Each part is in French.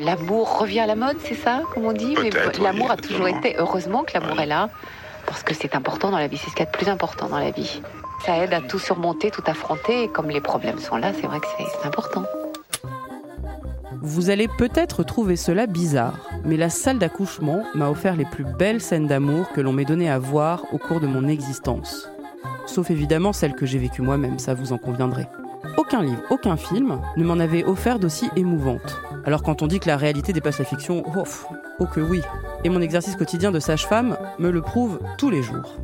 L'amour revient à la mode, c'est ça, comme on dit? Mais l'amour oui, a toujours été. Heureusement que l'amour est là, parce que c'est important dans la vie. C'est ce qu'il y a de plus important dans la vie. Ça aide à tout surmonter, tout affronter. Et comme les problèmes sont là, c'est vrai que c'est c'est important. Vous allez peut-être trouver cela bizarre, mais la salle d'accouchement m'a offert les plus belles scènes d'amour que l'on m'ait donné à voir au cours de mon existence. Sauf évidemment celles que j'ai vécues moi-même, ça vous en conviendrez. Aucun livre, aucun film ne m'en avait offert d'aussi émouvante. Alors quand on dit que la réalité dépasse la fiction, oh, oh que oui. Et mon exercice quotidien de sage-femme me le prouve tous les jours.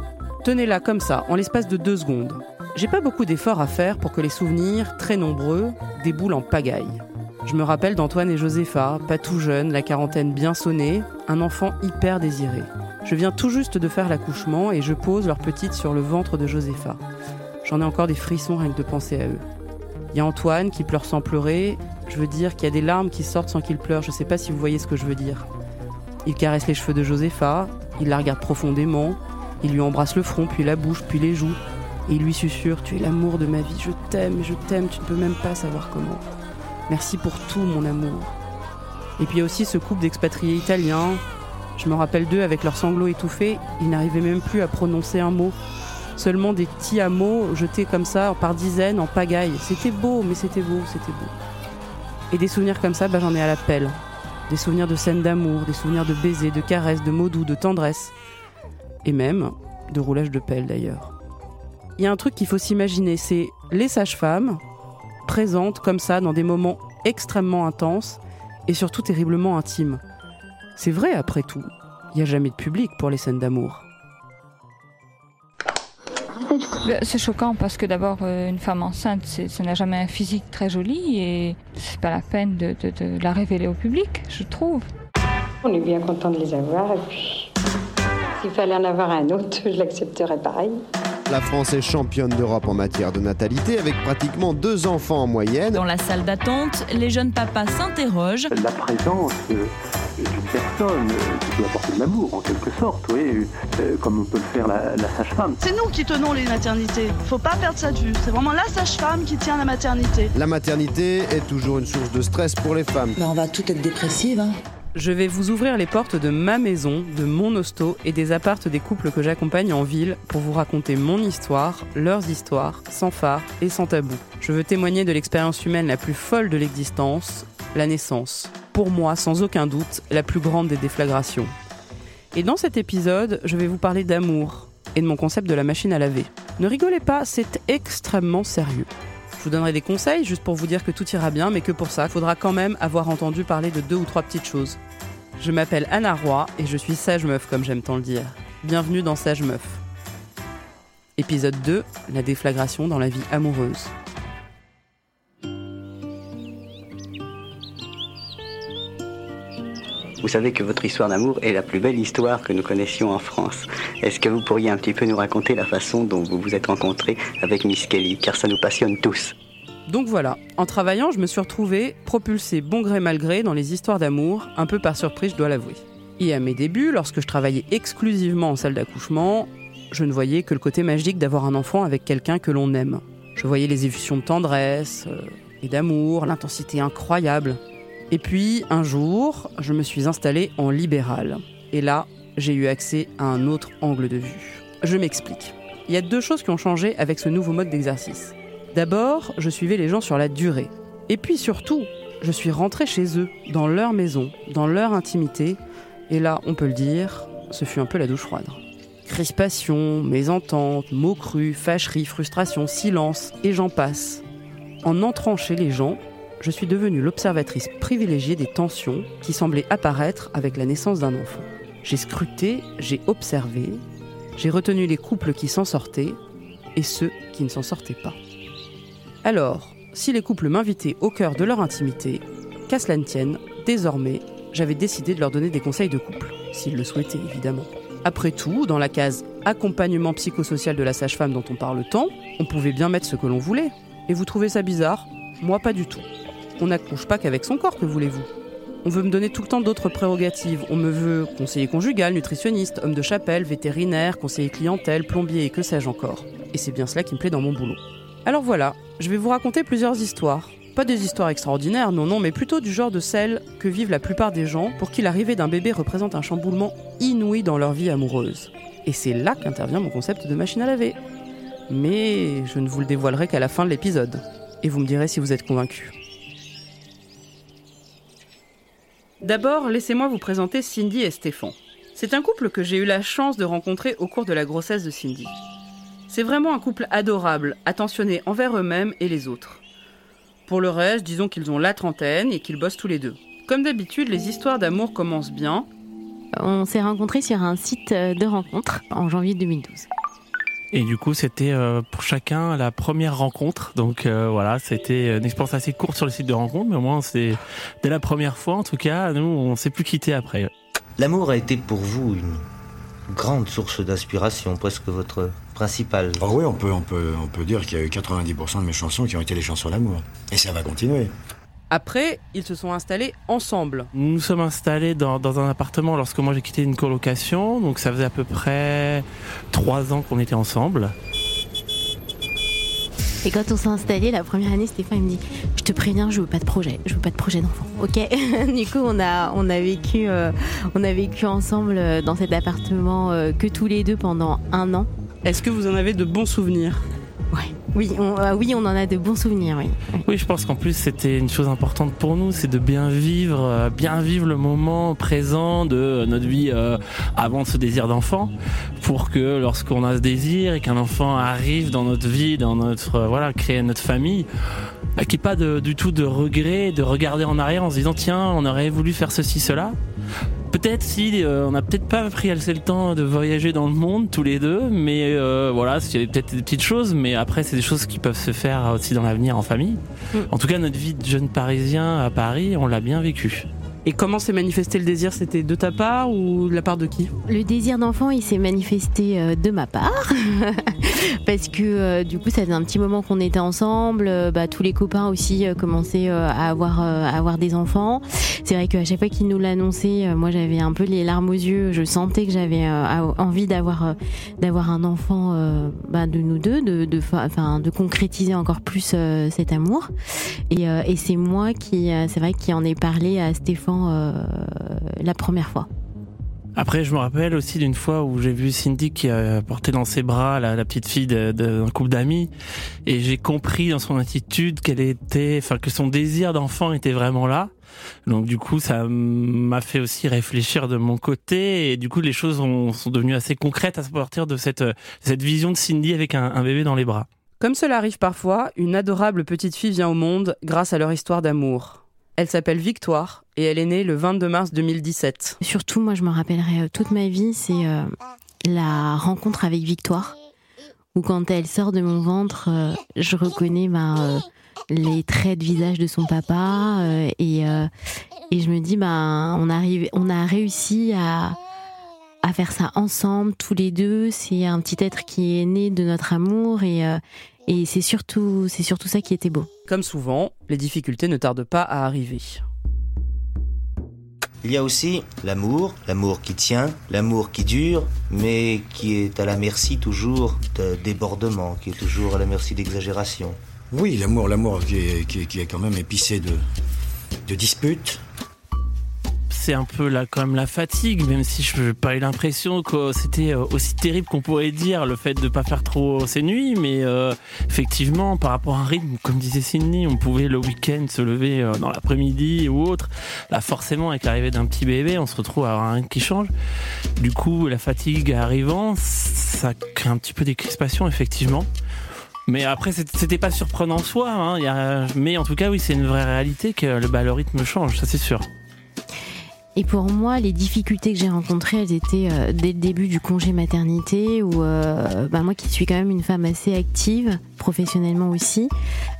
Tenez-la comme ça, en l'espace de deux secondes. J'ai pas beaucoup d'efforts à faire pour que les souvenirs, très nombreux, déboulent en pagaille. Je me rappelle d'Antoine et Josépha, pas tout jeune, la quarantaine bien sonnée, un enfant hyper désiré. Je viens tout juste de faire l'accouchement et je pose leur petite sur le ventre de Josépha. J'en ai encore des frissons rien que de penser à eux. Il y a Antoine qui pleure sans pleurer. Je veux dire qu'il y a des larmes qui sortent sans qu'il pleure. Je sais pas si vous voyez ce que je veux dire. Il caresse les cheveux de Josépha, il la regarde profondément, il lui embrasse le front, puis la bouche, puis les joues. Et il lui susurre Tu es l'amour de ma vie, je t'aime, je t'aime, tu ne peux même pas savoir comment. Merci pour tout, mon amour. Et puis il y a aussi ce couple d'expatriés italiens. Je me rappelle d'eux avec leurs sanglots étouffés, ils n'arrivaient même plus à prononcer un mot. Seulement des petits hameaux jetés comme ça par dizaines en pagaille. C'était beau, mais c'était beau, c'était beau. Et des souvenirs comme ça, bah, j'en ai à la pelle. Des souvenirs de scènes d'amour, des souvenirs de baisers, de caresses, de mots doux, de tendresse. Et même de roulage de pelle d'ailleurs. Il y a un truc qu'il faut s'imaginer, c'est les sages-femmes présentes comme ça dans des moments extrêmement intenses et surtout terriblement intimes. C'est vrai après tout, il n'y a jamais de public pour les scènes d'amour. Ben, C'est choquant parce que d'abord, euh, une femme enceinte, ça n'a jamais un physique très joli et c'est pas la peine de, de- de la révéler au public, je trouve. On est bien content de les avoir et puis s'il fallait en avoir un autre, je l'accepterais pareil. La France est championne d'Europe en matière de natalité avec pratiquement deux enfants en moyenne. Dans la salle d'attente, les jeunes papas s'interrogent. la présence d'une personne qui peut apporter de l'amour en quelque sorte, oui, euh, comme on peut le faire la, la sage-femme. C'est nous qui tenons les maternités. Faut pas perdre ça de vue. C'est vraiment la sage-femme qui tient la maternité. La maternité est toujours une source de stress pour les femmes. on va tout être dépressive. Hein. Je vais vous ouvrir les portes de ma maison, de mon hosto et des appartes des couples que j'accompagne en ville pour vous raconter mon histoire, leurs histoires, sans phare et sans tabou. Je veux témoigner de l'expérience humaine la plus folle de l'existence, la naissance. Pour moi, sans aucun doute, la plus grande des déflagrations. Et dans cet épisode, je vais vous parler d'amour et de mon concept de la machine à laver. Ne rigolez pas, c'est extrêmement sérieux. Je vous donnerai des conseils juste pour vous dire que tout ira bien, mais que pour ça, il faudra quand même avoir entendu parler de deux ou trois petites choses. Je m'appelle Anna Roy et je suis sage meuf comme j'aime tant le dire. Bienvenue dans Sage Meuf. Épisode 2, la déflagration dans la vie amoureuse. Vous savez que votre histoire d'amour est la plus belle histoire que nous connaissions en France. Est-ce que vous pourriez un petit peu nous raconter la façon dont vous vous êtes rencontrés avec Miss Kelly, car ça nous passionne tous Donc voilà, en travaillant, je me suis retrouvée propulsée bon gré mal gré dans les histoires d'amour, un peu par surprise, je dois l'avouer. Et à mes débuts, lorsque je travaillais exclusivement en salle d'accouchement, je ne voyais que le côté magique d'avoir un enfant avec quelqu'un que l'on aime. Je voyais les effusions de tendresse euh, et d'amour, l'intensité incroyable. Et puis, un jour, je me suis installée en libéral. Et là, j'ai eu accès à un autre angle de vue. Je m'explique. Il y a deux choses qui ont changé avec ce nouveau mode d'exercice. D'abord, je suivais les gens sur la durée. Et puis surtout, je suis rentrée chez eux, dans leur maison, dans leur intimité. Et là, on peut le dire, ce fut un peu la douche froide. Crispation, mésentente, mots crus, fâcherie, frustration, silence, et j'en passe. En entrant chez les gens, je suis devenue l'observatrice privilégiée des tensions qui semblaient apparaître avec la naissance d'un enfant. J'ai scruté, j'ai observé, j'ai retenu les couples qui s'en sortaient et ceux qui ne s'en sortaient pas. Alors, si les couples m'invitaient au cœur de leur intimité, qu'à cela ne tienne, désormais, j'avais décidé de leur donner des conseils de couple, s'ils le souhaitaient évidemment. Après tout, dans la case accompagnement psychosocial de la sage-femme dont on parle tant, on pouvait bien mettre ce que l'on voulait. Et vous trouvez ça bizarre? Moi pas du tout. On n'accouche pas qu'avec son corps, que voulez-vous? On veut me donner tout le temps d'autres prérogatives. On me veut conseiller conjugal, nutritionniste, homme de chapelle, vétérinaire, conseiller clientèle, plombier et que sais-je encore. Et c'est bien cela qui me plaît dans mon boulot. Alors voilà, je vais vous raconter plusieurs histoires. Pas des histoires extraordinaires, non, non, mais plutôt du genre de celles que vivent la plupart des gens pour qui l'arrivée d'un bébé représente un chamboulement inouï dans leur vie amoureuse. Et c'est là qu'intervient mon concept de machine à laver. Mais je ne vous le dévoilerai qu'à la fin de l'épisode. Et vous me direz si vous êtes convaincu. D'abord, laissez-moi vous présenter Cindy et Stéphane. C'est un couple que j'ai eu la chance de rencontrer au cours de la grossesse de Cindy. C'est vraiment un couple adorable, attentionné envers eux-mêmes et les autres. Pour le reste, disons qu'ils ont la trentaine et qu'ils bossent tous les deux. Comme d'habitude, les histoires d'amour commencent bien. On s'est rencontrés sur un site de rencontre en janvier 2012. Et du coup, c'était euh, pour chacun la première rencontre. Donc euh, voilà, c'était une expérience assez courte sur le site de rencontre, mais au moins c'est dès la première fois, en tout cas, nous on s'est plus quitté après. L'amour a été pour vous une grande source d'inspiration, presque votre principale. Oh oui, on peut, on peut, on peut dire qu'il y a eu 90% de mes chansons qui ont été des chansons d'amour. Et ça va continuer. Après, ils se sont installés ensemble. Nous nous sommes installés dans, dans un appartement lorsque moi j'ai quitté une colocation, donc ça faisait à peu près trois ans qu'on était ensemble. Et quand on s'est installé la première année, Stéphane il me dit Je te préviens, je veux pas de projet, je veux pas de projet d'enfant. Ok Du coup, on a, on, a vécu, euh, on a vécu ensemble euh, dans cet appartement euh, que tous les deux pendant un an. Est-ce que vous en avez de bons souvenirs? Oui, on, euh, oui, on en a de bons souvenirs, oui. Je pense qu'en plus c'était une chose importante pour nous, c'est de bien vivre, euh, bien vivre le moment présent de notre vie euh, avant ce désir d'enfant, pour que lorsqu'on a ce désir et qu'un enfant arrive dans notre vie, dans notre voilà, créer notre famille, qu'il n'y ait pas du tout de regret, de regarder en arrière en se disant tiens, on aurait voulu faire ceci, cela. Peut-être si euh, on n'a peut-être pas pris assez le temps de voyager dans le monde tous les deux, mais euh, voilà, il y avait peut-être des petites choses, mais après c'est des choses qui peuvent se faire aussi dans l'avenir en famille. Mm. En tout cas, notre vie de jeune Parisien à Paris, on l'a bien vécu. Et comment s'est manifesté le désir? C'était de ta part ou de la part de qui? Le désir d'enfant, il s'est manifesté euh, de ma part. Parce que euh, du coup, ça faisait un petit moment qu'on était ensemble. Euh, bah, tous les copains aussi commençaient à, avoir, à avoir des enfants. C'est vrai qu'à chaque fois qu'ils nous l'annonçaient, moi j'avais un peu les larmes aux yeux. Je sentais que j'avais envie d'avoir d'avoir un enfant bah, de nous deux, de, de, enfin, de concrétiser encore plus cet amour. Et, c'est moi qui, c'est vrai, qui en ai parlé à Stéphane euh, la première fois. Après, je me rappelle aussi d'une fois où j'ai vu Cindy qui a porté dans ses bras la, la petite fille d'un couple d'amis, et j'ai compris dans son attitude qu'elle était, enfin que son désir d'enfant était vraiment là. Donc du coup, ça m'a fait aussi réfléchir de mon côté, et du coup, les choses ont- sont devenues assez concrètes à partir de cette cette vision de Cindy avec un, un bébé dans les bras. Comme cela arrive parfois, une adorable petite fille vient au monde grâce à leur histoire d'amour. Elle s'appelle Victoire et elle est née le 22 mars 2017. Surtout, moi, je me rappellerai euh, toute ma vie, c'est euh, la rencontre avec Victoire, où quand elle sort de mon ventre, euh, je reconnais ben, les traits de visage de son papa et, et je me dis, ben, on, a réussi à, à faire ça ensemble, tous les deux. C'est un petit être qui est né de notre amour et, et c'est surtout, c'est surtout ça qui était beau. Comme souvent, les difficultés ne tardent pas à arriver. Il y a aussi l'amour, l'amour qui tient, l'amour qui dure, mais qui est à la merci toujours de débordements, qui est toujours à la merci d'exagération. Oui, l'amour, l'amour qui est, qui, est, qui est quand même épicé de, de disputes. C'est un peu là quand même la fatigue, même si je n'ai pas eu l'impression que c'était euh, aussi terrible qu'on pourrait dire le fait de pas faire trop ces nuits, mais euh, effectivement par rapport à un rythme, comme disait Cindy, on pouvait le week-end se lever euh, dans l'après-midi ou autre. Là forcément avec l'arrivée d'un petit bébé, on se retrouve à avoir un qui change. Du coup la fatigue arrivant, ça crée un petit peu des crispations effectivement. Mais après, c'était pas surprenant en soi. Hein. Mais en tout cas, oui, c'est une vraie réalité que le, bah, le rythme change, ça c'est sûr. Et pour moi, les difficultés que j'ai rencontrées, elles étaient euh, dès le début du congé maternité, où euh, bah, moi qui suis quand même une femme assez active, professionnellement aussi,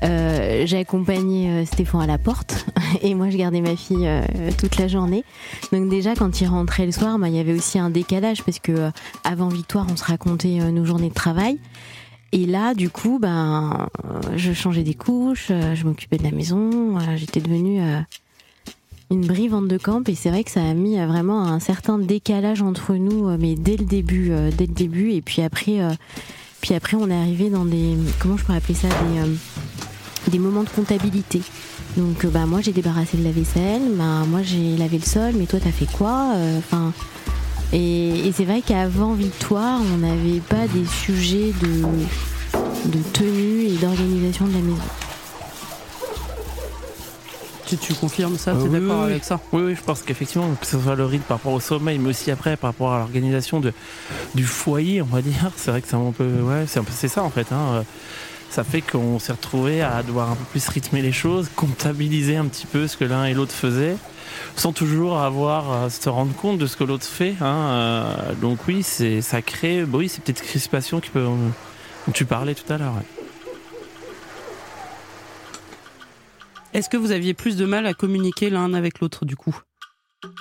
euh, j'ai accompagné euh, Stéphane à la porte, et moi je gardais ma fille toute la journée. Donc déjà, quand il rentrait le soir, bah, il y avait aussi un décalage, parce que avant Victoire, on se racontait nos journées de travail. Et là, du coup, ben, je changeais des couches, je m'occupais de la maison, j'étais devenue une brivante de camp et c'est vrai que ça a mis euh, vraiment un certain décalage entre nous, euh, mais dès le début, euh, dès le début. Et puis après, puis après, on est arrivé dans des, comment je pourrais appeler ça, des, moments de comptabilité. Donc bah moi j'ai débarrassé de la vaisselle, bah moi j'ai lavé le sol, mais toi t'as fait quoi Enfin et, c'est vrai qu'avant Victoire, on n'avait pas des sujets de tenue et d'organisation de la maison. Tu, tu confirmes ça Tu es oui, d'accord oui. avec ça Oui, oui, je pense qu'effectivement, que ce soit le rythme par rapport au sommeil, mais aussi après par rapport à l'organisation du foyer, on va dire. C'est vrai que c'est un peu. Ouais, c'est ça en fait. Hein. Ça fait qu'on s'est retrouvé à devoir un peu plus rythmer les choses, comptabiliser un petit peu ce que l'un et l'autre faisaient, sans toujours avoir à se rendre compte de ce que l'autre fait. Hein. Euh, donc oui, c'est ça crée. bah oui, c'est peut-être crispation qui peut. dont tu parlais tout à l'heure. ouais. Est-ce que vous aviez plus de mal à communiquer l'un avec l'autre du coup?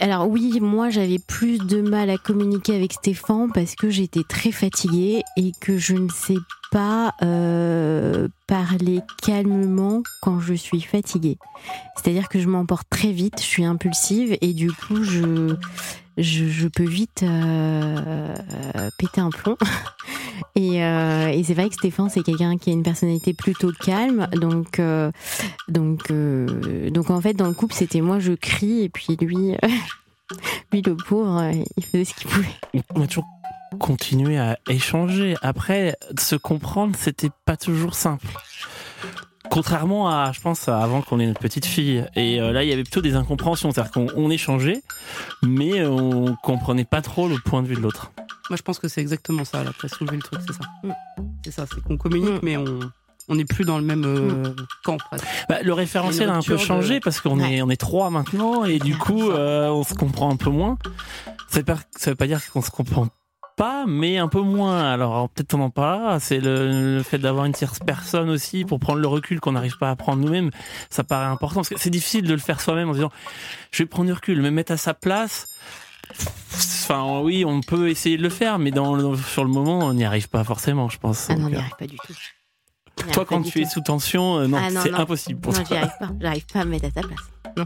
Alors oui, moi j'avais plus de mal à communiquer avec Stéphane parce que j'étais très fatiguée et que je ne sais pas euh, parler calmement quand je suis fatiguée. C'est-à-dire que je m'emporte très vite, je suis impulsive et du coup je je, peux vite euh, péter un plomb. Et, euh, et c'est vrai que Stéphane, c'est quelqu'un qui a une personnalité plutôt calme. Donc, euh, donc, donc en fait, dans le couple, c'était moi, je crie, et puis lui, lui le pauvre, il faisait ce qu'il pouvait. On a toujours continué à échanger. Après, se comprendre, c'était pas toujours simple. Contrairement à, je pense, à avant qu'on ait notre petite fille. Et euh, là, il y avait plutôt des incompréhensions. C'est-à-dire qu'on on échangeait, mais on comprenait pas trop le point de vue de l'autre. Moi, je pense que c'est exactement ça. Là, tu as soulevé le truc, c'est ça. C'est ça, c'est qu'on communique, mais on on n'est plus dans le même euh, camp. presque. Bah, le référentiel a un peu changé de- parce qu'on est on est trois maintenant et du coup euh, on se comprend un peu moins. Ça veut pas, ça veut pas dire qu'on se comprend pas, mais un peu moins. Alors peut-être on en parlera. C'est le, le fait d'avoir une tierce personne aussi pour prendre le recul qu'on n'arrive pas à prendre nous-mêmes. Ça paraît important parce que c'est difficile de le faire soi-même en disant je vais prendre du recul, me mettre à sa place. Enfin oui, on peut essayer de le faire, mais dans, dans- sur le moment on n'y arrive pas forcément, je pense. Ah non, on n'y euh, arrive pas du tout. Toi, quand tu es sous tension, euh, non, Ah, non, c'est non. impossible pour non, toi. j'y arrive pas. J'arrive pas à me mettre à ta place. Non.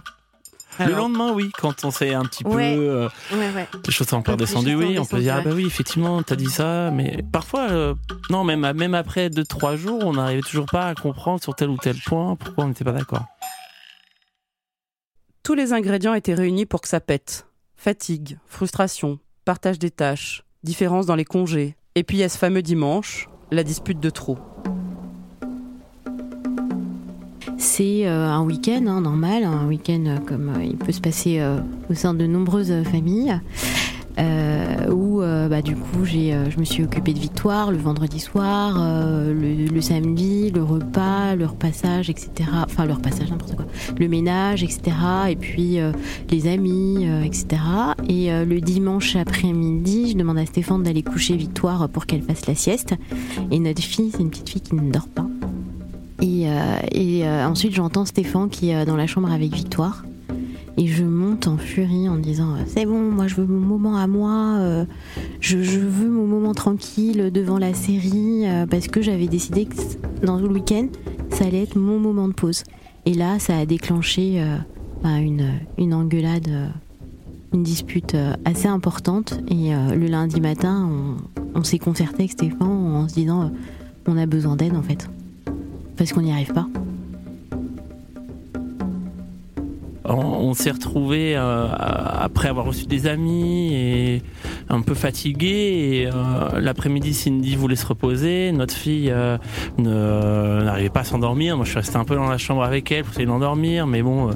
Le lendemain, oui, quand on s'est un petit Ouais. peu. euh, Ouais, ouais. les choses sont choses sont oui, on peut dire, ah bah oui, effectivement, t'as dit ça, mais parfois, euh, non, même, même après deux, trois jours, on n'arrivait toujours pas à comprendre sur tel ou tel point pourquoi on n'était pas d'accord. Tous les ingrédients étaient réunis pour que ça pète. Fatigue, frustration, partage des tâches, différence dans les congés. Et puis il y a ce fameux dimanche, la dispute de trop. C'est euh, un week-end hein, normal, un week-end euh, comme euh, il peut se passer au sein de nombreuses familles. où bah, du coup je me suis occupée de Victoire le vendredi soir, le, samedi, le repas, le repassage, etc. Enfin le repassage, n'importe quoi. Le ménage, etc. Et puis les amis, etc. Et le dimanche après-midi, je demande à Stéphane d'aller coucher Victoire pour qu'elle fasse la sieste. Et notre fille, c'est une petite fille qui ne dort pas. Et, euh, et euh, ensuite, j'entends Stéphane qui est euh, dans la chambre avec Victoire. Et je monte en furie en disant C'est bon, moi je veux mon moment à moi, je, veux mon moment tranquille devant la série, parce que j'avais décidé que dans le week-end, ça allait être mon moment de pause. Et là, ça a déclenché bah, une, une engueulade, une dispute assez importante. Et le lundi matin, on, s'est concerté avec Stéphane en se disant On a besoin d'aide en fait parce qu'on n'y arrive pas. On, s'est retrouvé après avoir reçu des amis et un peu fatigué. Euh, l'après-midi, Cindy voulait se reposer. Notre fille euh, n'arrivait pas à s'endormir. Moi, je suis resté un peu dans la chambre avec elle pour essayer d'endormir, mais bon.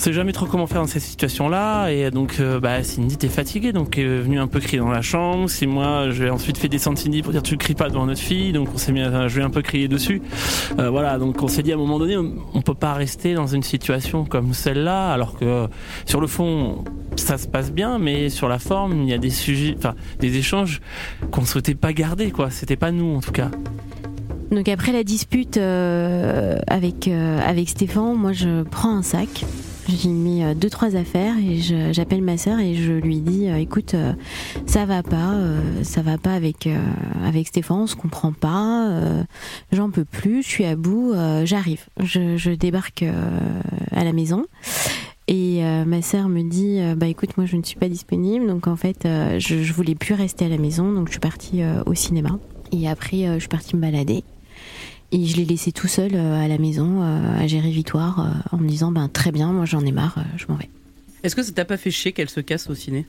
Euh, on sait jamais trop comment faire dans cette situation-là. Et donc, euh, bah, Cindy était fatiguée, donc elle est venue un peu crier dans la chambre. C'est moi, j'ai ensuite fait descendre Cindy pour dire tu cries pas devant notre fille. Donc, on s'est mis, à, je un peu crié dessus. Euh, voilà, donc on s'est dit à un moment donné, on, on peut pas rester dans une situation comme celle-là, alors que sur le fond, ça se passe bien, mais sur la forme, il y a des sujets, enfin, des échanges qu'on souhaitait pas garder, quoi. C'était pas nous, en tout cas. Donc après la dispute euh, avec, euh, avec Stéphane, moi je prends un sac, j'y mets euh, deux trois affaires et j'appelle ma sœur et je lui dis euh, écoute euh, ça va pas, ça va pas avec avec Stéphane, on se comprend pas, j'en peux plus, je suis à bout, j'arrive, je, je débarque à la maison. Et ma sœur me dit bah écoute moi je ne suis pas disponible. Donc en fait je, je voulais plus rester à la maison. Donc je suis partie au cinéma et après je suis partie me balader Et je l'ai laissé tout seul à la maison à gérer Victoire en me disant ben très bien, moi j'en ai marre, je m'en vais. Est-ce que ça t'a pas fait chier qu'elle se casse au ciné?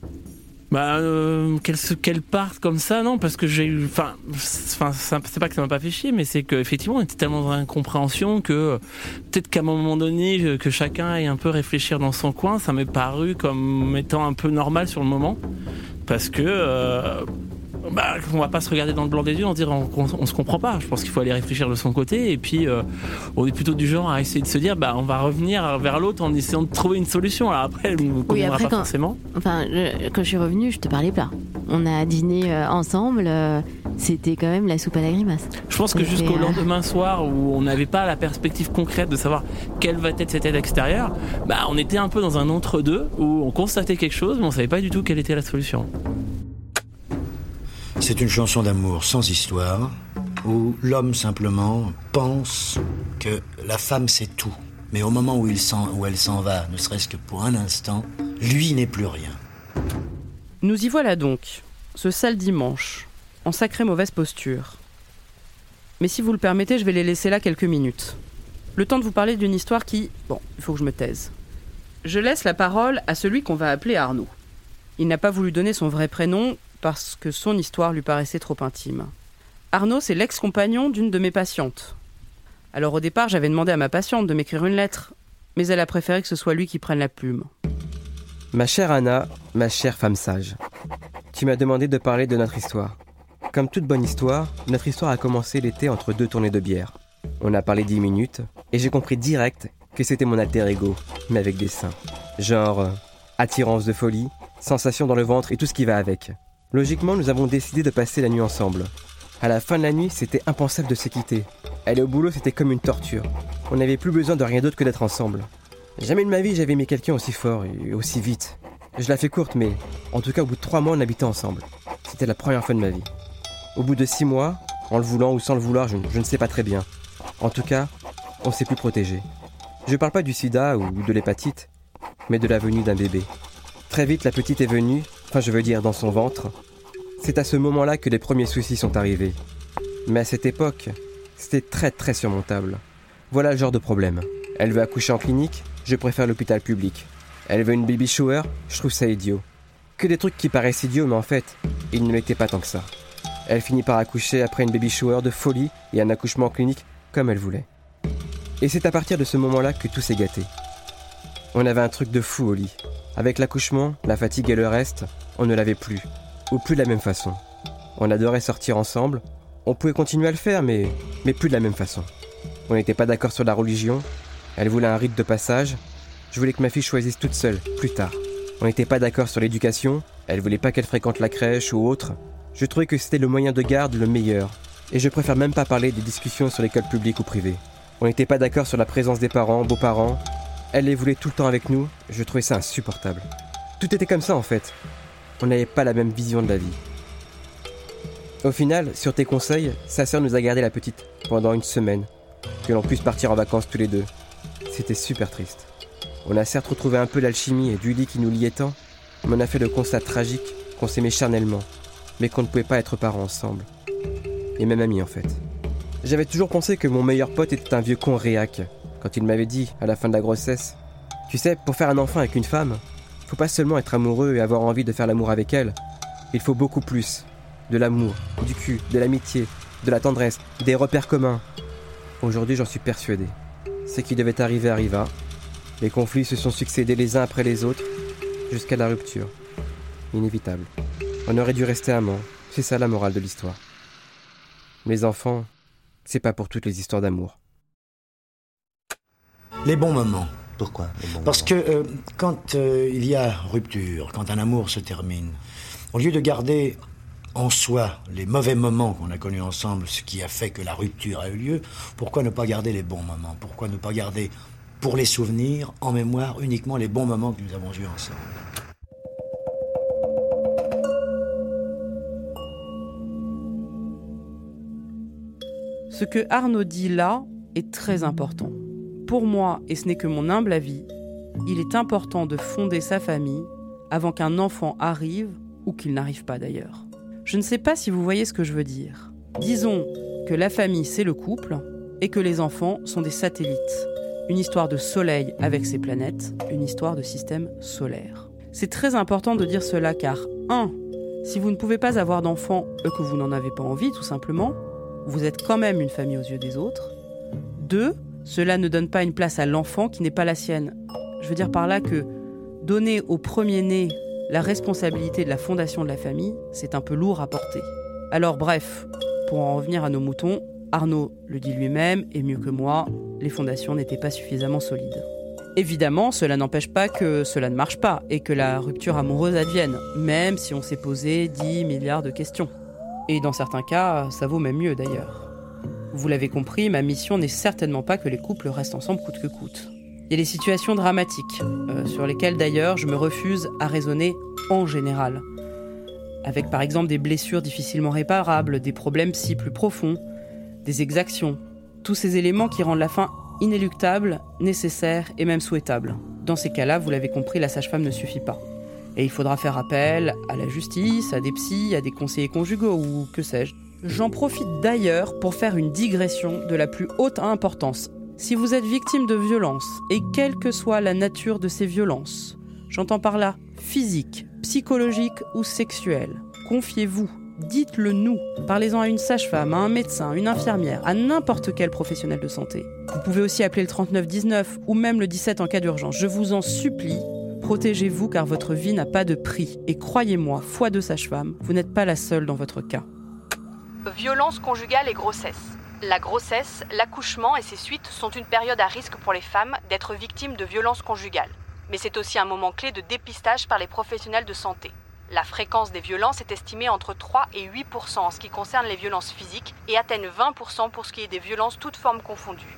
Bah, euh, qu'elle qu'elle parte comme ça, non, parce que j'ai eu, enfin, enfin, c'est pas que ça m'a pas fait chier, mais c'est qu'effectivement, on était tellement dans l'incompréhension que peut-être qu'à un moment donné, que chacun aille un peu réfléchir dans son coin, ça m'est paru comme étant un peu normal sur le moment, parce que euh, bah, on va pas se regarder dans le blanc des yeux en disant on, on, se comprend pas. Je pense qu'il faut aller réfléchir de son côté et puis euh, on est plutôt du genre à essayer de se dire bah on va revenir vers l'autre en essayant de trouver une solution. Alors après, elle ne oui, après, pas quand, forcément. Enfin, quand je suis revenue, je te parlais pas. On a dîné euh, ensemble. Euh, c'était quand même la soupe à la grimace. Je pense que jusqu'au lendemain soir où on n'avait pas la perspective concrète de savoir quelle va être cette aide extérieure, bah on était un peu dans un entre-deux où on constatait quelque chose mais on savait pas du tout quelle était la solution. C'est une chanson d'amour sans histoire, où l'homme simplement pense que la femme c'est tout. Mais au moment où, il où elle s'en va, ne serait-ce que pour un instant, lui n'est plus rien. Nous y voilà donc, ce sale dimanche, en sacrée mauvaise posture. Mais si vous le permettez, je vais les laisser là quelques minutes. Le temps de vous parler d'une histoire qui... Bon, il faut que je me taise. Je laisse la parole à celui qu'on va appeler Arnaud. Il n'a pas voulu donner son vrai prénom, parce que son histoire lui paraissait trop intime. Arnaud, c'est l'ex-compagnon d'une de mes patientes. Alors au départ, j'avais demandé à ma patiente de m'écrire une lettre, mais elle a préféré que ce soit lui qui prenne la plume. Ma chère Anna, ma chère femme sage, tu m'as demandé de parler de notre histoire. Comme toute bonne histoire, notre histoire a commencé l'été entre deux tournées de bière. On a parlé dix minutes, et j'ai compris direct que c'était mon alter ego, mais avec des seins. Genre, euh, attirance de folie, sensation dans le ventre et tout ce qui va avec. Logiquement, nous avons décidé de passer la nuit ensemble. À la fin de la nuit, c'était impensable de se quitter. Aller au boulot, c'était comme une torture. On n'avait plus besoin de rien d'autre que d'être ensemble. Jamais de ma vie, j'avais aimé quelqu'un aussi fort et aussi vite. Je la fais courte, mais en tout cas, au bout de trois mois, on habitait ensemble. C'était la première fois de ma vie. Au bout de six mois, en le voulant ou sans le vouloir, je, ne sais pas très bien. En tout cas, on s'est plus protégé. Je parle pas du sida ou de l'hépatite, mais de la venue d'un bébé. Très vite, la petite est venue enfin je veux dire dans son ventre, c'est à ce moment-là que les premiers soucis sont arrivés. Mais à cette époque, c'était très très surmontable. Voilà le genre de problème. Elle veut accoucher en clinique, je préfère l'hôpital public. Elle veut une baby shower, je trouve ça idiot. Que des trucs qui paraissent idiots, mais en fait, ils ne l'étaient pas tant que ça. Elle finit par accoucher après une baby shower de folie et un accouchement en clinique comme elle voulait. Et c'est à partir de ce moment-là que tout s'est gâté. On avait un truc de fou au lit. Avec l'accouchement, la fatigue et le reste, on ne l'avait plus, ou plus de la même façon. On adorait sortir ensemble, on pouvait continuer à le faire, mais, mais plus de la même façon. On n'était pas d'accord sur la religion, elle voulait un rite de passage, je voulais que ma fille choisisse toute seule, plus tard. On n'était pas d'accord sur l'éducation, elle voulait pas qu'elle fréquente la crèche ou autre. Je trouvais que c'était le moyen de garde le meilleur, et je préfère même pas parler des discussions sur l'école publique ou privée. On n'était pas d'accord sur la présence des parents, beaux-parents, elle les voulait tout le temps avec nous, je trouvais ça insupportable. Tout était comme ça en fait. On n'avait pas la même vision de la vie. Au final, sur tes conseils, sa sœur nous a gardé la petite pendant une semaine, que l'on puisse partir en vacances tous les deux. C'était super triste. On a certes retrouvé un peu l'alchimie et du lit qui nous liait tant, mais on a fait le constat tragique qu'on s'aimait charnellement, mais qu'on ne pouvait pas être parents ensemble. Et même amis en fait. J'avais toujours pensé que mon meilleur pote était un vieux con réac, quand il m'avait dit, à la fin de la grossesse, Tu sais, pour faire un enfant avec une femme, faut pas seulement être amoureux et avoir envie de faire l'amour avec elle, il faut beaucoup plus. De l'amour, du cul, de l'amitié, de la tendresse, des repères communs. Aujourd'hui, j'en suis persuadé. Ce qui devait arriver arriva. Les conflits se sont succédés les uns après les autres, jusqu'à la rupture. Inévitable. On aurait dû rester amants. C'est ça la morale de l'histoire. Les enfants, c'est pas pour toutes les histoires d'amour. Les bons moments. Pourquoi? Parce que euh, quand euh, il y a rupture, quand un amour se termine, au lieu de garder en soi les mauvais moments qu'on a connus ensemble, ce qui a fait que la rupture a eu lieu, pourquoi ne pas garder les bons moments? Pourquoi ne pas garder pour les souvenirs en mémoire uniquement les bons moments que nous avons eus ensemble? Ce que Arnaud dit là est très important pour moi, et ce n'est que mon humble avis, il est important de fonder sa famille avant qu'un enfant arrive ou qu'il n'arrive pas d'ailleurs. Je ne sais pas si vous voyez ce que je veux dire. Disons que la famille, c'est le couple, et que les enfants sont des satellites. Une histoire de soleil avec ses planètes, une histoire de système solaire. C'est très important de dire cela car 1. Si vous ne pouvez pas avoir d'enfants et que vous n'en avez pas envie tout simplement, vous êtes quand même une famille aux yeux des autres. 2. Cela ne donne pas une place à l'enfant qui n'est pas la sienne. Je veux dire par là que donner au premier-né la responsabilité de la fondation de la famille, c'est un peu lourd à porter. Alors bref, pour en revenir à nos moutons, Arnaud le dit lui-même, et mieux que moi, les fondations n'étaient pas suffisamment solides. Évidemment, cela n'empêche pas que cela ne marche pas et que la rupture amoureuse advienne, même si on s'est posé 10 milliards de questions. Et dans certains cas, ça vaut même mieux d'ailleurs. Vous l'avez compris, ma mission n'est certainement pas que les couples restent ensemble coûte que coûte. Il y a des situations dramatiques, euh, sur lesquelles d'ailleurs je me refuse à raisonner en général. Avec par exemple des blessures difficilement réparables, des problèmes si plus profonds, des exactions, tous ces éléments qui rendent la fin inéluctable, nécessaire et même souhaitable. Dans ces cas-là, vous l'avez compris, la sage-femme ne suffit pas. Et il faudra faire appel à la justice, à des psys, à des conseillers conjugaux ou que sais-je. J'en profite d'ailleurs pour faire une digression de la plus haute importance. Si vous êtes victime de violences, et quelle que soit la nature de ces violences, j'entends par là physique, psychologique ou sexuelle, confiez-vous dites-le nous. Parlez-en à une sage-femme, à un médecin, une infirmière, à n'importe quel professionnel de santé. Vous pouvez aussi appeler le 3919 ou même le 17 en cas d'urgence. Je vous en supplie, protégez-vous car votre vie n'a pas de prix. Et croyez-moi, foi de sage-femme, vous n'êtes pas la seule dans votre cas. Violence conjugale et grossesse. La grossesse, l'accouchement et ses suites sont une période à risque pour les femmes d'être victimes de violences conjugales. Mais c'est aussi un moment clé de dépistage par les professionnels de santé. La fréquence des violences est estimée entre 3 et 8% en ce qui concerne les violences physiques et atteignent 20% pour ce qui est des violences toutes formes confondues.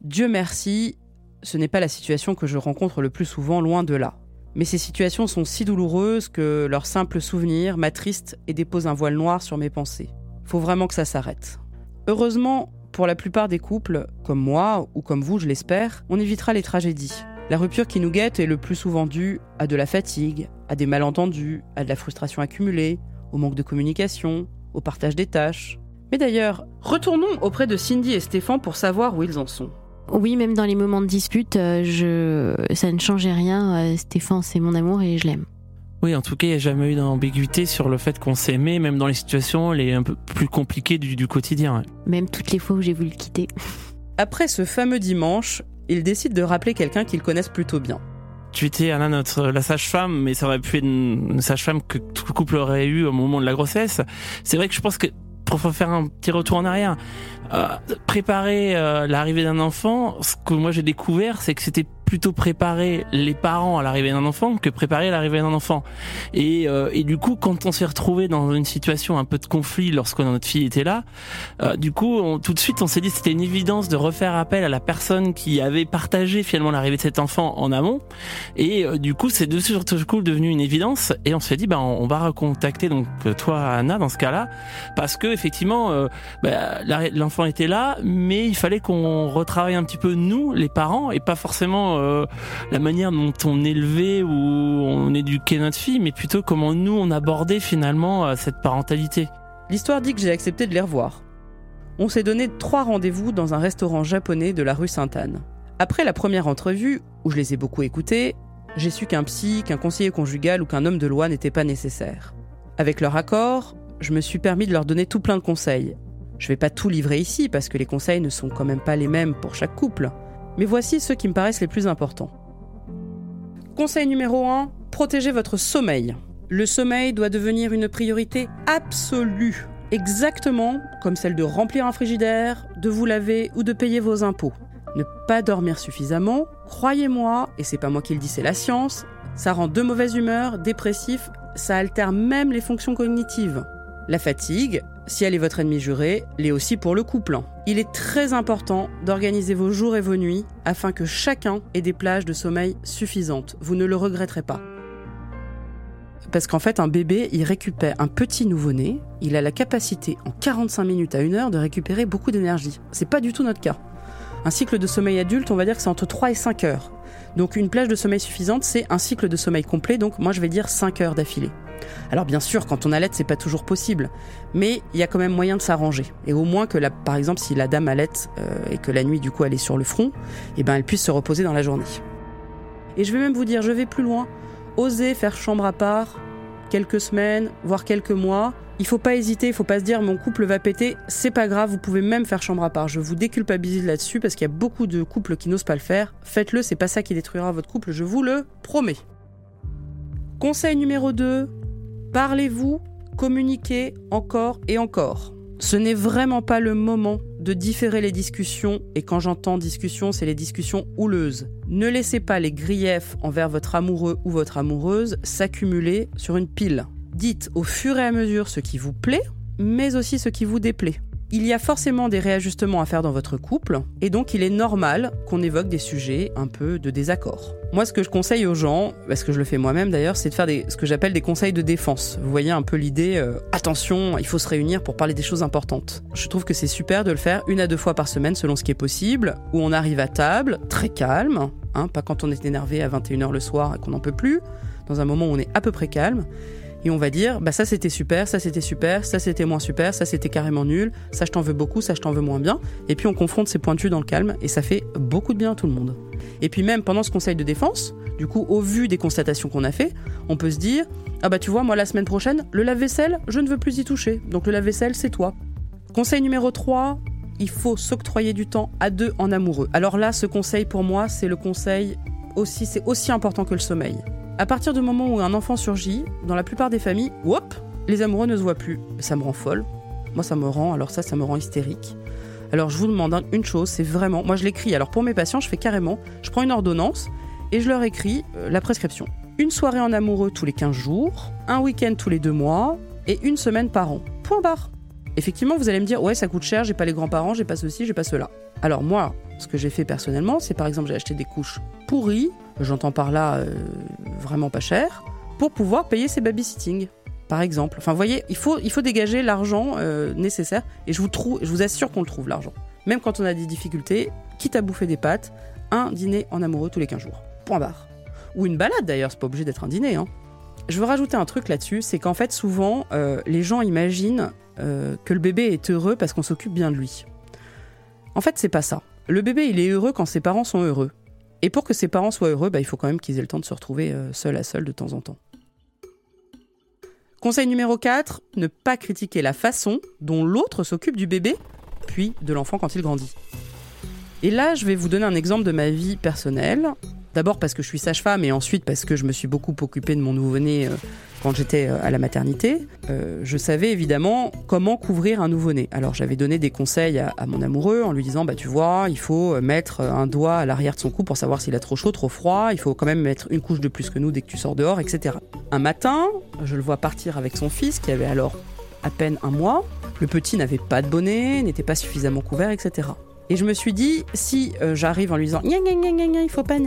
Dieu merci, ce n'est pas la situation que je rencontre le plus souvent, loin de là. Mais ces situations sont si douloureuses que leur simple souvenir m'attriste et dépose un voile noir sur mes pensées. Faut vraiment que ça s'arrête. Heureusement, pour la plupart des couples, comme moi ou comme vous, je l'espère, on évitera les tragédies. La rupture qui nous guette est le plus souvent due à de la fatigue, à des malentendus, à de la frustration accumulée, au manque de communication, au partage des tâches. Mais d'ailleurs, retournons auprès de Cindy et Stéphane pour savoir où ils en sont. Oui, même dans les moments de dispute, euh, ça ne changeait rien. Euh, Stéphane, c'est mon amour et je l'aime. Oui, en tout cas, il n'y a jamais eu d'ambiguïté sur le fait qu'on s'aimait, même dans les situations les un peu plus compliquées du, du quotidien. Même toutes les fois où j'ai voulu le quitter. Après ce fameux dimanche, il décide de rappeler quelqu'un qu'ils connaissent plutôt bien. Tu étais Anna, notre la sage-femme, mais ça aurait pu être une, sage-femme que tout le couple aurait eu au moment de la grossesse. C'est vrai que je pense que pour faire un petit retour en arrière, euh, préparer euh, l'arrivée d'un enfant, ce que moi j'ai découvert, c'est que c'était plutôt préparer les parents à l'arrivée d'un enfant que préparer l'arrivée d'un enfant. Et, euh, et du coup, quand on s'est retrouvé dans une situation un peu de conflit lorsque notre fille était là, euh, du coup, on, tout de suite, on s'est dit c'était une évidence de refaire appel à la personne qui avait partagé finalement l'arrivée de cet enfant en amont. Et euh, du coup, c'est de ce coup devenu une évidence. Et on s'est dit, bah, on, va recontacter donc toi, Anna, dans ce cas-là, parce que effectivement, bah, l'enfant était là, mais il fallait qu'on retravaille un petit peu nous, les parents, et pas forcément euh, la manière dont on élevait ou on éduquait notre fille, mais plutôt comment nous on abordait finalement euh, cette parentalité. L'histoire dit que j'ai accepté de les revoir. On s'est donné trois rendez-vous dans un restaurant japonais de la rue Sainte-Anne. Après la première entrevue, où je les ai beaucoup écoutés, j'ai su qu'un psy, qu'un conseiller conjugal ou qu'un homme de loi n'était pas nécessaire. Avec leur accord, je me suis permis de leur donner tout plein de conseils. Je vais pas tout livrer ici parce que les conseils ne sont quand même pas les mêmes pour chaque couple. Mais voici ceux qui me paraissent les plus importants. Conseil numéro 1, protégez votre sommeil. Le sommeil doit devenir une priorité absolue, exactement comme celle de remplir un frigidaire, de vous laver ou de payer vos impôts. Ne pas dormir suffisamment, croyez-moi, et c'est pas moi qui le dis, c'est la science, ça rend de mauvaise humeur, dépressif, ça altère même les fonctions cognitives. La fatigue, si elle est votre ennemi juré, l'est aussi pour le couple. Il est très important d'organiser vos jours et vos nuits afin que chacun ait des plages de sommeil suffisantes. Vous ne le regretterez pas. Parce qu'en fait, un bébé, il récupère un petit nouveau-né, il a la capacité en 45 minutes à 1 heure de récupérer beaucoup d'énergie. C'est pas du tout notre cas. Un cycle de sommeil adulte, on va dire que c'est entre 3 et 5 heures. Donc une plage de sommeil suffisante, c'est un cycle de sommeil complet, donc moi je vais dire 5 heures d'affilée. Alors bien sûr, quand on allait, c'est pas toujours possible, mais il y a quand même moyen de s'arranger. Et au moins que, la, par exemple, si la dame allait euh, et que la nuit du coup elle est sur le front, eh ben elle puisse se reposer dans la journée. Et je vais même vous dire, je vais plus loin. Osez faire chambre à part, quelques semaines, voire quelques mois. Il faut pas hésiter, il faut pas se dire mon couple va péter, c'est pas grave, vous pouvez même faire chambre à part. Je vous déculpabilise là-dessus parce qu'il y a beaucoup de couples qui n'osent pas le faire. Faites-le, c'est pas ça qui détruira votre couple, je vous le promets. Conseil numéro 2, parlez-vous, communiquez encore et encore. Ce n'est vraiment pas le moment de différer les discussions, et quand j'entends discussion, c'est les discussions houleuses. Ne laissez pas les griefs envers votre amoureux ou votre amoureuse s'accumuler sur une pile. Dites au fur et à mesure ce qui vous plaît, mais aussi ce qui vous déplaît. Il y a forcément des réajustements à faire dans votre couple, et donc il est normal qu'on évoque des sujets un peu de désaccord. Moi, ce que je conseille aux gens, parce que je le fais moi-même d'ailleurs, c'est de faire ce que j'appelle des conseils de défense. Vous voyez un peu l'idée, euh, attention, il faut se réunir pour parler des choses importantes. Je trouve que c'est super de le faire une à deux fois par semaine selon ce qui est possible, où on arrive à table, très calme, hein, pas quand on est énervé à 21h le soir et qu'on n'en peut plus, dans un moment où on est à peu près calme, et on va dire bah ça c'était super, ça c'était super, ça c'était moins super, ça c'était carrément nul, ça je t'en veux beaucoup, ça je t'en veux moins bien. Et puis on confronte ces vue dans le calme et ça fait beaucoup de bien à tout le monde. Et puis même pendant ce conseil de défense, du coup au vu des constatations qu'on a fait, on peut se dire ah bah tu vois moi la semaine prochaine le lave-vaisselle je ne veux plus y toucher, donc le lave-vaisselle c'est toi. Conseil numéro 3, il faut s'octroyer du temps à deux en amoureux. Alors là ce conseil pour moi c'est le conseil aussi c'est aussi important que le sommeil. À partir du moment où un enfant surgit, dans la plupart des familles, les amoureux ne se voient plus. Ça me rend folle. Moi, ça me rend, alors ça, ça me rend hystérique. Alors, je vous demande une chose, c'est vraiment, moi je l'écris. Alors, pour mes patients, je fais carrément, je prends une ordonnance et je leur écris euh, la prescription. Une soirée en amoureux tous les 15 jours, un week-end tous les deux mois et une semaine par an. Point barre. Effectivement, vous allez me dire, ouais, ça coûte cher, j'ai pas les grands-parents, j'ai pas ceci, j'ai pas cela. Alors, moi, ce que j'ai fait personnellement, c'est par exemple, j'ai acheté des couches pourries j'entends par là euh, vraiment pas cher, pour pouvoir payer ses babysitting, par exemple. Enfin, vous voyez, il faut, il faut dégager l'argent euh, nécessaire, et je vous, je vous assure qu'on le trouve, l'argent. Même quand on a des difficultés, quitte à bouffer des pâtes, un dîner en amoureux tous les 15 jours. Point barre. Ou une balade d'ailleurs, c'est pas obligé d'être un dîner. Hein. Je veux rajouter un truc là-dessus, c'est qu'en fait, souvent, euh, les gens imaginent que le bébé est heureux parce qu'on s'occupe bien de lui. En fait, c'est pas ça. Le bébé, il est heureux quand ses parents sont heureux. Et pour que ses parents soient heureux, bah, il faut quand même qu'ils aient le temps de se retrouver euh, seul à seul de temps en temps. Conseil numéro 4, ne pas critiquer la façon dont l'autre s'occupe du bébé, puis de l'enfant quand il grandit. Et là, je vais vous donner un exemple de ma vie personnelle. D'abord parce que je suis sage-femme et ensuite parce que je me suis beaucoup occupée de mon nouveau-né euh, quand j'étais euh, à la maternité, euh, je savais évidemment comment couvrir un nouveau-né. Alors j'avais donné des conseils à, mon amoureux en lui disant bah tu vois, il faut mettre un doigt à l'arrière de son cou pour savoir s'il a trop chaud, trop froid. Il faut quand même mettre une couche de plus que nous dès que tu sors dehors, etc. Un matin, je le vois partir avec son fils qui avait alors à peine un mois. Le petit n'avait pas de bonnet, n'était pas suffisamment couvert, etc. Et je me suis dit, si euh, j'arrive en lui disant, gna, gna, gna, il faut pas,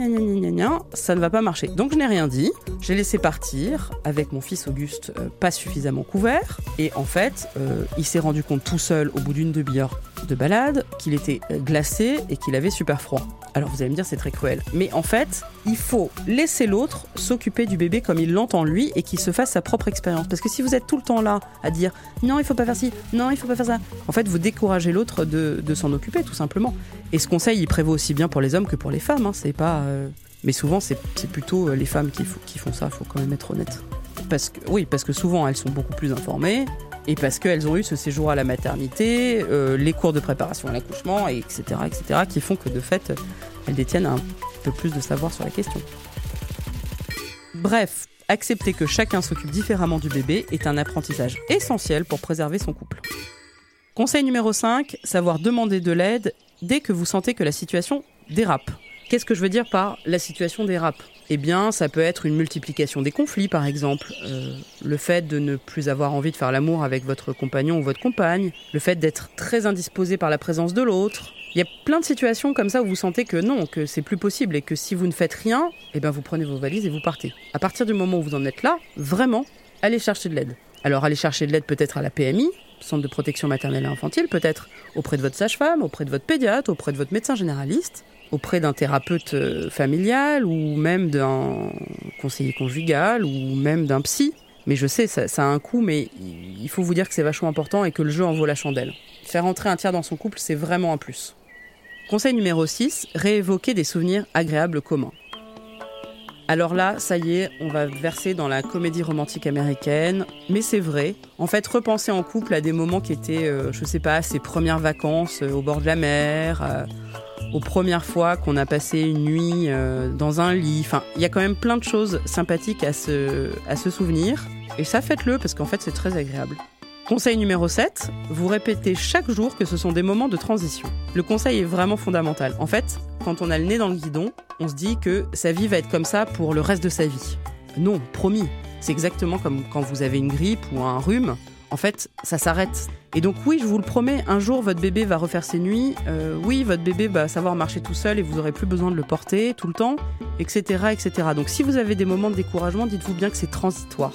ça ne va pas marcher. Donc je n'ai rien dit. J'ai laissé partir avec mon fils Auguste euh, pas suffisamment couvert. Et en fait, euh, il s'est rendu compte tout seul au bout d'une demi-heure de balade qu'il était glacé et qu'il avait super froid. Alors vous allez me dire c'est très cruel. Mais en fait, il faut laisser l'autre s'occuper du bébé comme il l'entend lui et qu'il se fasse sa propre expérience. Parce que si vous êtes tout le temps là à dire non il faut pas faire ci, non il faut pas faire ça, en fait vous découragez l'autre de, de s'en occuper tout simplement. Et ce conseil, il prévaut aussi bien pour les hommes que pour les femmes. Hein. C'est pas, euh, Mais souvent, c'est plutôt euh, les femmes qui, qui font ça, faut quand même être honnête. Parce que, oui, parce que souvent, elles sont beaucoup plus informées et parce qu'elles ont eu ce séjour à la maternité, euh, les cours de préparation à l'accouchement, etc., etc., qui font que de fait, elles détiennent un peu plus de savoir sur la question. Bref, accepter que chacun s'occupe différemment du bébé est un apprentissage essentiel pour préserver son couple. Conseil numéro 5, savoir demander de l'aide dès que vous sentez que la situation dérape. Qu'est-ce que je veux dire par la situation dérape? Eh bien, ça peut être une multiplication des conflits, par exemple, euh, le fait de ne plus avoir envie de faire l'amour avec votre compagnon ou votre compagne, le fait d'être très indisposé par la présence de l'autre. Il y a plein de situations comme ça où vous sentez que non, que c'est plus possible et que si vous ne faites rien, eh bien vous prenez vos valises et vous partez. À partir du moment où vous en êtes là, vraiment, allez chercher de l'aide. Alors allez chercher de l'aide peut-être à la PMI, centre de protection maternelle et infantile, peut-être auprès de votre sage-femme, auprès de votre pédiatre, auprès de votre médecin généraliste, auprès d'un thérapeute euh, familial ou même d'un conseiller conjugal ou même d'un psy. Mais je sais, ça, ça, a un coût, mais il faut vous dire que c'est vachement important et que le jeu en vaut la chandelle. Faire entrer un tiers dans son couple, c'est vraiment un plus. Conseil numéro 6, réévoquer des souvenirs agréables communs. Alors là, ça y est, on va verser dans la comédie romantique américaine, mais c'est vrai. En fait, repenser en couple à des moments qui étaient, euh, je sais pas, ses premières vacances euh, au bord de la mer, euh, aux premières fois qu'on a passé une nuit euh, dans un lit. Enfin, il y a quand même plein de choses sympathiques à se, à se souvenir. Et ça, faites-le parce qu'en fait, c'est très agréable. Conseil numéro 7, vous répétez chaque jour que ce sont des moments de transition. Le conseil est vraiment fondamental. En fait, quand on a le nez dans le guidon, on se dit que sa vie va être comme ça pour le reste de sa vie. Non, promis. C'est exactement comme quand vous avez une grippe ou un rhume. En fait, ça s'arrête. Et donc oui, je vous le promets, un jour votre bébé va refaire ses nuits. Euh, oui, votre bébé va savoir marcher tout seul et vous aurez plus besoin de le porter tout le temps, etc., etc. Donc si vous avez des moments de découragement, dites-vous bien que c'est transitoire.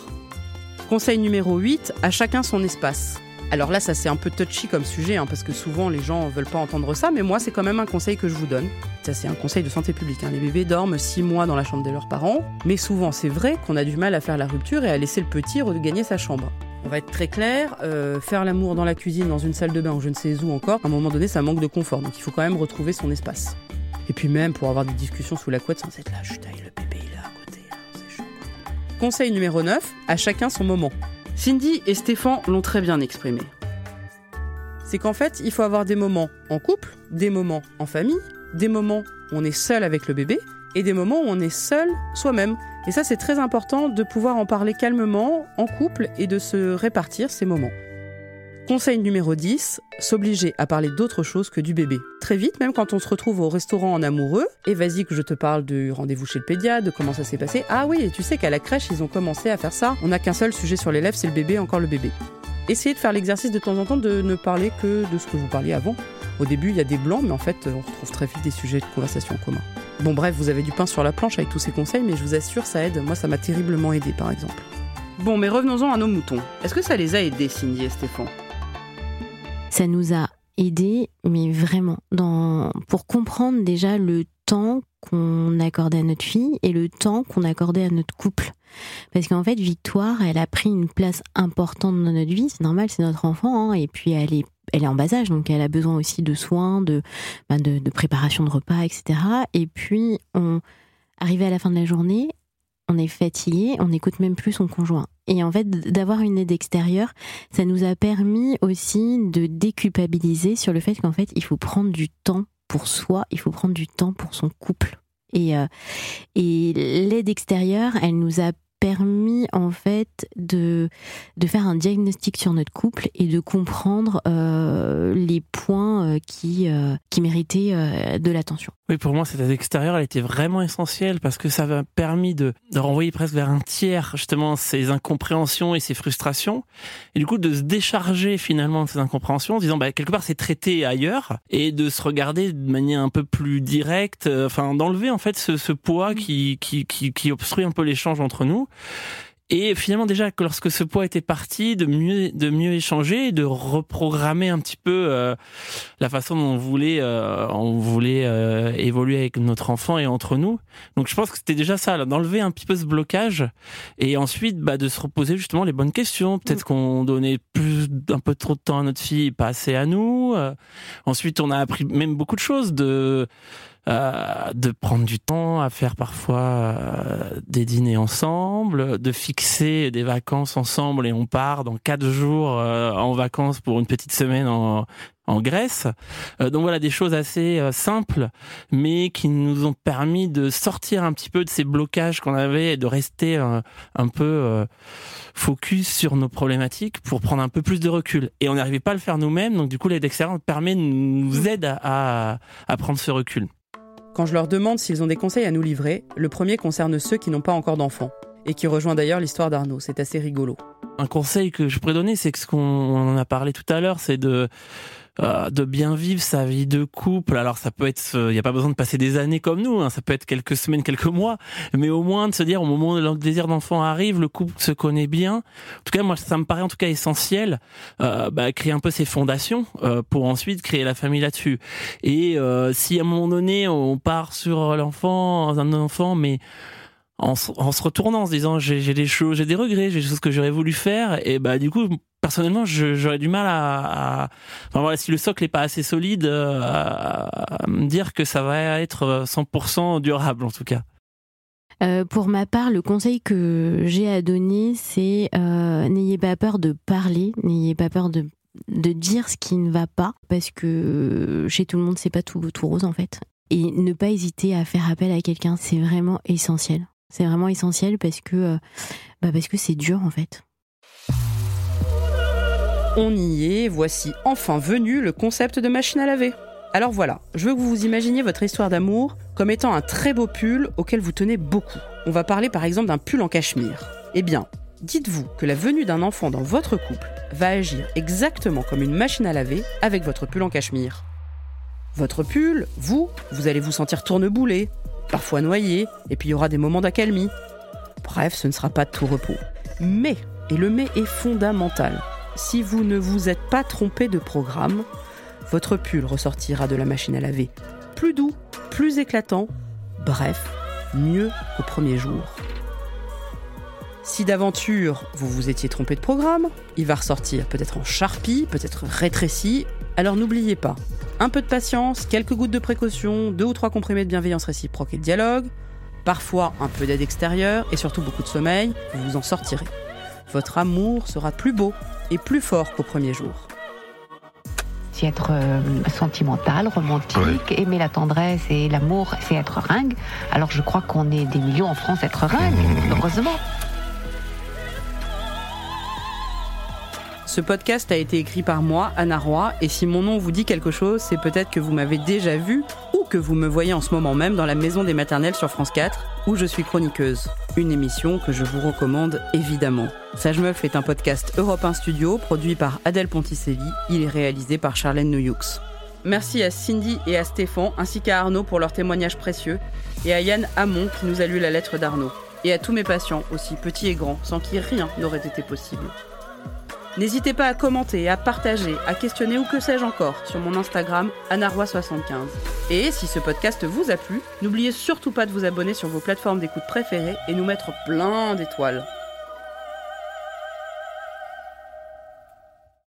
Conseil numéro 8, à chacun son espace. Alors là, ça c'est un peu touchy comme sujet, hein, parce que souvent les gens veulent pas entendre ça, mais moi c'est quand même un conseil que je vous donne. Ça c'est un conseil de santé publique. Hein. Les bébés dorment 6 mois dans la chambre de leurs parents, mais souvent c'est vrai qu'on a du mal à faire la rupture et à laisser le petit regagner sa chambre. On va être très clair, euh, faire l'amour dans la cuisine, dans une salle de bain ou je ne sais où encore, à un moment donné ça manque de confort, donc il faut quand même retrouver son espace. Et puis même pour avoir des discussions sous la couette sans être là, chut, le bébé il est à côté, hein, c'est chaud. Conseil numéro 9, à chacun son moment. Cindy et Stéphane l'ont très bien exprimé. C'est qu'en fait, il faut avoir des moments en couple, des moments en famille, des moments où on est seul avec le bébé et des moments où on est seul soi-même. Et ça, c'est très important de pouvoir en parler calmement en couple et de se répartir ces moments. Conseil numéro 10, s'obliger à parler d'autre chose que du bébé. Très vite, même quand on se retrouve au restaurant en amoureux, et vas-y que je te parle du rendez-vous chez le pédiatre, de comment ça s'est passé. Ah oui, et tu sais qu'à la crèche, ils ont commencé à faire ça. On n'a qu'un seul sujet sur les lèvres, c'est le bébé, encore le bébé. Essayez de faire l'exercice de temps en temps de ne parler que de ce que vous parliez avant. Au début, il y a des blancs, mais en fait, on retrouve très vite des sujets de conversation en commun. Bon, bref, vous avez du pain sur la planche avec tous ces conseils, mais je vous assure, ça aide. Moi, ça m'a terriblement aidé, par exemple. Bon, mais revenons-en à nos moutons. Est-ce que ça les a aidés, Cindy et Stéphane? Ça nous a aidés, mais vraiment, pour comprendre déjà le temps qu'on accordait à notre fille et le temps qu'on accordait à notre couple. Parce qu'en fait, Victoire, elle a pris une place importante dans notre vie. C'est normal, c'est notre enfant. Hein, et puis, elle est, elle est en bas âge, donc elle a besoin aussi de soins, de, bah, de, préparation de repas, etc. Et puis, on arrivé à la fin de la journée, on est fatigué, on n'écoute même plus son conjoint. Et en fait, d'avoir une aide extérieure, ça nous a permis aussi de déculpabiliser sur le fait qu'en fait, il faut prendre du temps pour soi, il faut prendre du temps pour son couple. Et, euh, et l'aide extérieure, elle nous a permis en fait de, de faire un diagnostic sur notre couple et de comprendre euh, les points euh, qui, euh, qui méritaient euh, de l'attention. Oui, pour moi, cette aide extérieure, elle était vraiment essentielle parce que ça m'a permis de, de renvoyer presque vers un tiers, justement, ces incompréhensions et ces frustrations. Et du coup, de se décharger finalement de ces incompréhensions en disant, bah, quelque part, c'est traité ailleurs et de se regarder de manière un peu plus directe, enfin, d'enlever, en fait, ce, ce poids qui, qui, qui, qui obstrue un peu l'échange entre nous. Et finalement, déjà, que lorsque ce poids était parti, de mieux, de mieux échanger, de reprogrammer un petit peu euh, la façon dont on voulait, euh, on voulait euh, évoluer avec notre enfant et entre nous. Donc, je pense que c'était déjà ça, d'enlever un petit peu ce blocage et ensuite, bah, de se reposer justement les bonnes questions. Peut-être qu'on donnait plus, un peu trop de temps à notre fille, pas assez à nous. ensuite, on a appris même beaucoup de choses de euh, de prendre du temps à faire parfois euh, des dîners ensemble, de fixer des vacances ensemble et on part dans quatre jours euh, en vacances pour une petite semaine en, en Grèce. donc voilà des choses assez simples, mais qui nous ont permis de sortir un petit peu de ces blocages qu'on avait et de rester un peu focus sur nos problématiques pour prendre un peu plus de recul. Et on n'arrivait pas à le faire nous-mêmes, donc du coup l'aide extérieure permet nous aide à, à, à prendre ce recul. Quand je leur demande s'ils ont des conseils à nous livrer, le premier concerne ceux qui n'ont pas encore d'enfants, et qui rejoint d'ailleurs l'histoire d'Arnaud, c'est assez rigolo. Un conseil que je pourrais donner, c'est que ce qu'on en a parlé tout à l'heure, c'est de euh, de bien vivre sa vie de couple. Alors ça peut être, il n'y a pas besoin de passer des années comme nous, hein, ça peut être quelques semaines, quelques mois, mais au moins de se dire au moment où le désir d'enfant arrive, le couple se connaît bien. En tout cas, moi, ça me paraît en tout cas essentiel, euh, bah, créer un peu ses fondations euh, pour ensuite créer la famille là-dessus. Et euh, si à un moment donné on part sur l'enfant, un enfant, mais en, en, se retournant, en se disant j'ai des choses, j'ai des regrets, j'ai des choses que j'aurais voulu faire, et bah du coup personnellement j'aurais du mal à, si le socle est pas assez solide euh, à, me dire que ça va être 100% durable en tout cas. Euh, pour ma part, le conseil que j'ai à donner, c'est euh, n'ayez pas peur de parler, n'ayez pas peur de, de dire ce qui ne va pas, parce que chez tout le monde, c'est pas tout, tout rose en fait. Et ne pas hésiter à faire appel à quelqu'un, c'est vraiment essentiel. C'est vraiment essentiel parce que bah parce que c'est dur en fait. On y est, voici enfin venu le concept de machine à laver. Alors voilà, je veux que vous vous imaginiez votre histoire d'amour comme étant un très beau pull auquel vous tenez beaucoup. On va parler par exemple d'un pull en cachemire. Eh bien, dites-vous que la venue d'un enfant dans votre couple va agir exactement comme une machine à laver avec votre pull en cachemire. Votre pull, vous, vous allez vous sentir tourneboulé, parfois noyé, et puis il y aura des moments d'accalmie. Bref, ce ne sera pas tout repos. Mais, et le mais est fondamental, si vous ne vous êtes pas trompé de programme, votre pull ressortira de la machine à laver plus doux, plus éclatant, bref, mieux qu'au premier jour. Si d'aventure vous vous étiez trompé de programme, il va ressortir peut-être en charpie, peut-être rétréci, alors n'oubliez pas, un peu de patience, quelques gouttes de précaution, deux ou trois comprimés de bienveillance réciproque et de dialogue, parfois un peu d'aide extérieure et surtout beaucoup de sommeil, vous vous en sortirez. Votre amour sera plus beau et plus fort qu'au premier jour c'est être euh, sentimental, romantique, oui. aimer la tendresse et l'amour, c'est être ringue. Alors je crois qu'on est des millions en France à être ringue, mmh. heureusement. Ce podcast a été écrit par moi, Anna Roy, et si mon nom vous dit quelque chose, c'est peut-être que vous m'avez déjà vu ou que vous me voyez en ce moment même dans la maison des maternelles sur France 4, où je suis chroniqueuse. Une émission que je vous recommande évidemment. Sage Meuf est un podcast Europe 1 Studio produit par Adèle Ponticelli. Il est réalisé par Charlène Noyoux. Merci à Cindy et à Stéphane, ainsi qu'à Arnaud pour leurs témoignages précieux, et à Yann Hamon qui nous a lu la lettre d'Arnaud. Et à tous mes patients, aussi petits et grands, sans qui rien n'aurait été possible. N'hésitez pas à commenter, à partager, à questionner ou que sais-je encore sur mon Instagram anaroi75. Et si ce podcast vous a plu, n'oubliez surtout pas de vous abonner sur vos plateformes d'écoute préférées et nous mettre plein d'étoiles.